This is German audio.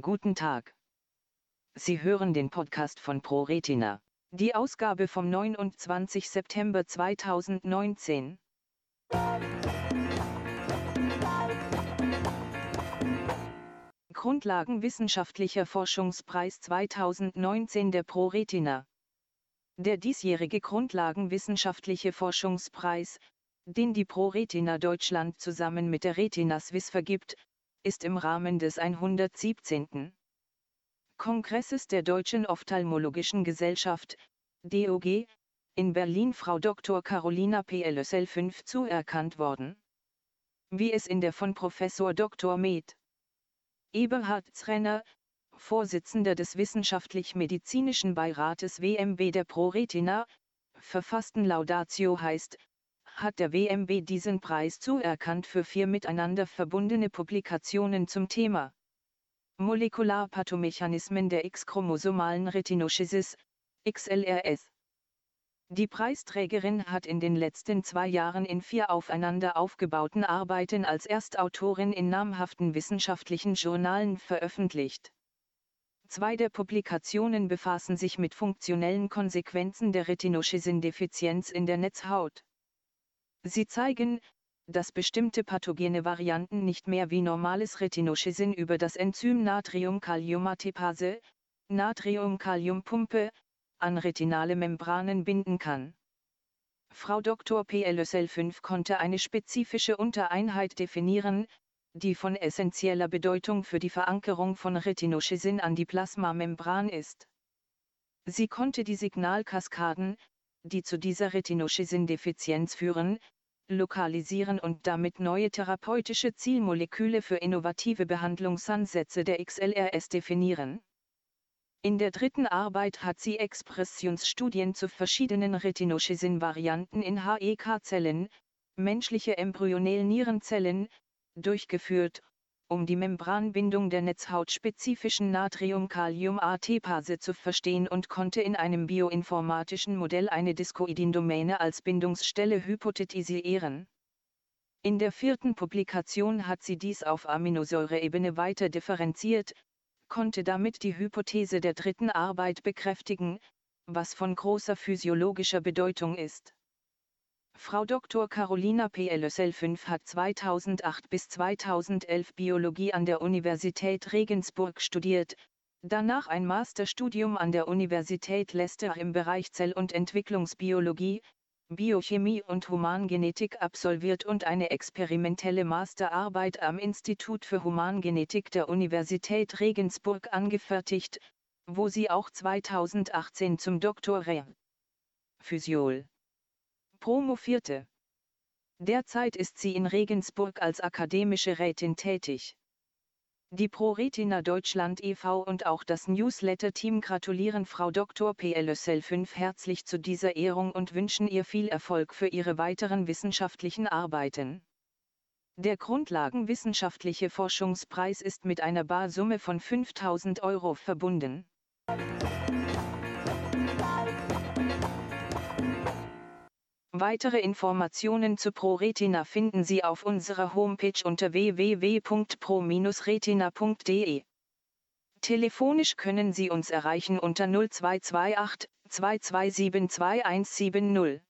Guten Tag. Sie hören den Podcast von ProRetina. Die Ausgabe vom 29. September 2019. Grundlagenwissenschaftlicher Forschungspreis 2019 der ProRetina. Der diesjährige Grundlagenwissenschaftliche Forschungspreis, den die ProRetina Deutschland zusammen mit der Retina Swiss vergibt, ist im Rahmen des 117. Kongresses der Deutschen Ophthalmologischen Gesellschaft, DOG, in Berlin Frau Dr. Carolina P. LSL 5 zuerkannt worden. Wie es in der von Professor Dr. Med. Eberhard Zrenner, Vorsitzender des Wissenschaftlich-Medizinischen Beirates WMB der ProRetina, verfassten Laudatio heißt, hat der WMB diesen Preis zuerkannt für vier miteinander verbundene Publikationen zum Thema Molekularpathomechanismen der X-chromosomalen Retinoschisis, XLRS. Die Preisträgerin hat in den letzten zwei Jahren in vier aufeinander aufgebauten Arbeiten als Erstautorin in namhaften wissenschaftlichen Journalen veröffentlicht. Zwei der Publikationen befassen sich mit funktionellen Konsequenzen der Retinoschisin-Defizienz in der Netzhaut. Sie zeigen, dass bestimmte pathogene Varianten nicht mehr wie normales Retinoschisin über das Enzym Natrium-Kaliumatipase, Natrium-Kalium-Pumpe, an retinale Membranen binden kann. Frau Dr. PLSL 5 konnte eine spezifische Untereinheit definieren, die von essentieller Bedeutung für die Verankerung von Retinoschisin an die Plasmamembran ist. Sie konnte die Signalkaskaden, die zu dieser Retinoschisin-Defizienz führen, lokalisieren und damit neue therapeutische Zielmoleküle für innovative Behandlungsansätze der XLRS definieren. In der dritten Arbeit hat sie Expressionsstudien zu verschiedenen Retinoschisin-Varianten in HEK-Zellen, menschliche Embryonell-Nierenzellen, durchgeführt um die Membranbindung der netzhautspezifischen Natrium-Kalium-AT-Pase zu verstehen und konnte in einem bioinformatischen Modell eine Discoidin-Domäne als Bindungsstelle hypothetisieren. In der vierten Publikation hat sie dies auf Aminosäureebene weiter differenziert, konnte damit die Hypothese der dritten Arbeit bekräftigen, was von großer physiologischer Bedeutung ist. Frau Dr. Carolina P. LSL 5 hat 2008 bis 2011 Biologie an der Universität Regensburg studiert, danach ein Masterstudium an der Universität Leicester im Bereich Zell- und Entwicklungsbiologie, Biochemie und Humangenetik absolviert und eine experimentelle Masterarbeit am Institut für Humangenetik der Universität Regensburg angefertigt, wo sie auch 2018 zum Dr. Re. Physiol promovierte. Derzeit ist sie in Regensburg als akademische Rätin tätig. Die ProRetina Deutschland e.V. und auch das Newsletter-Team gratulieren Frau Dr. PLSL 5 herzlich zu dieser Ehrung und wünschen ihr viel Erfolg für ihre weiteren wissenschaftlichen Arbeiten. Der Grundlagenwissenschaftliche Forschungspreis ist mit einer Barsumme von 5000 Euro verbunden. Weitere Informationen zu ProRetina finden Sie auf unserer Homepage unter www.pro-retina.de. Telefonisch können Sie uns erreichen unter 0228 2272 2170.